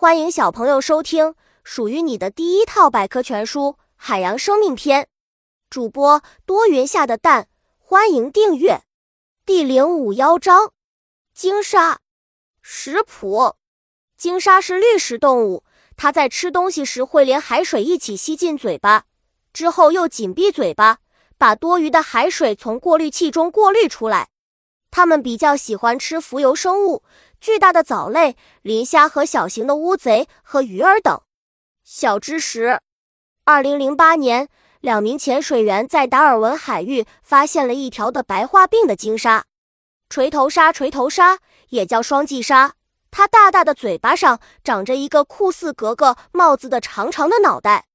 欢迎小朋友收听属于你的第一套百科全书《海洋生命篇》。主播多云下的蛋，欢迎订阅。第零五幺章：鲸鲨。食谱：鲸鲨是滤食动物，它在吃东西时会连海水一起吸进嘴巴，之后又紧闭嘴巴，把多余的海水从过滤器中过滤出来。它们比较喜欢吃浮游生物。巨大的藻类、磷虾和小型的乌贼和鱼儿等。小知识：二零零八年，两名潜水员在达尔文海域发现了一条的白化病的鲸鲨——锤头鲨。锤头鲨也叫双髻鲨，它大大的嘴巴上长着一个酷似格格帽子的长长的脑袋，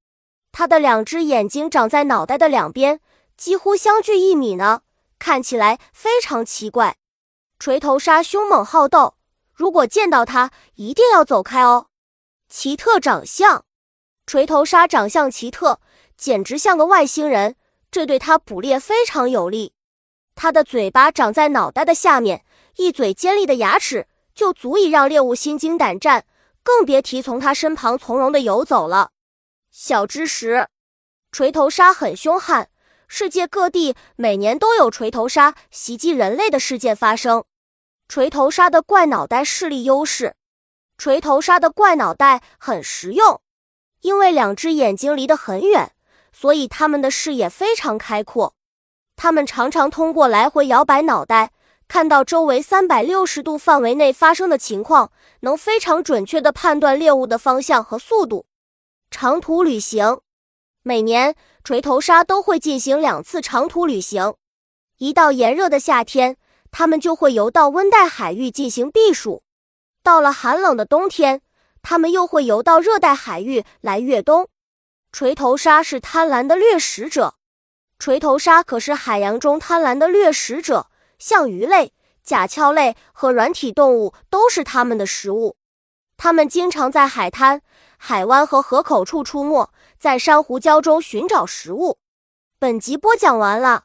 它的两只眼睛长在脑袋的两边，几乎相距一米呢，看起来非常奇怪。锤头鲨凶猛好斗。如果见到它，一定要走开哦。奇特长相，锤头鲨长相奇特，简直像个外星人，这对它捕猎非常有利。它的嘴巴长在脑袋的下面，一嘴尖利的牙齿就足以让猎物心惊胆战，更别提从它身旁从容的游走了。小知识：锤头鲨很凶悍，世界各地每年都有锤头鲨袭击人类的事件发生。锤头鲨的怪脑袋视力优势，锤头鲨的怪脑袋很实用，因为两只眼睛离得很远，所以它们的视野非常开阔。它们常常通过来回摇摆脑袋，看到周围三百六十度范围内发生的情况，能非常准确地判断猎物的方向和速度。长途旅行，每年锤头鲨都会进行两次长途旅行，一到炎热的夏天。它们就会游到温带海域进行避暑，到了寒冷的冬天，它们又会游到热带海域来越冬。锤头鲨是贪婪的掠食者，锤头鲨可是海洋中贪婪的掠食者，像鱼类、甲壳类和软体动物都是它们的食物。它们经常在海滩、海湾和河口处出没，在珊瑚礁中寻找食物。本集播讲完了。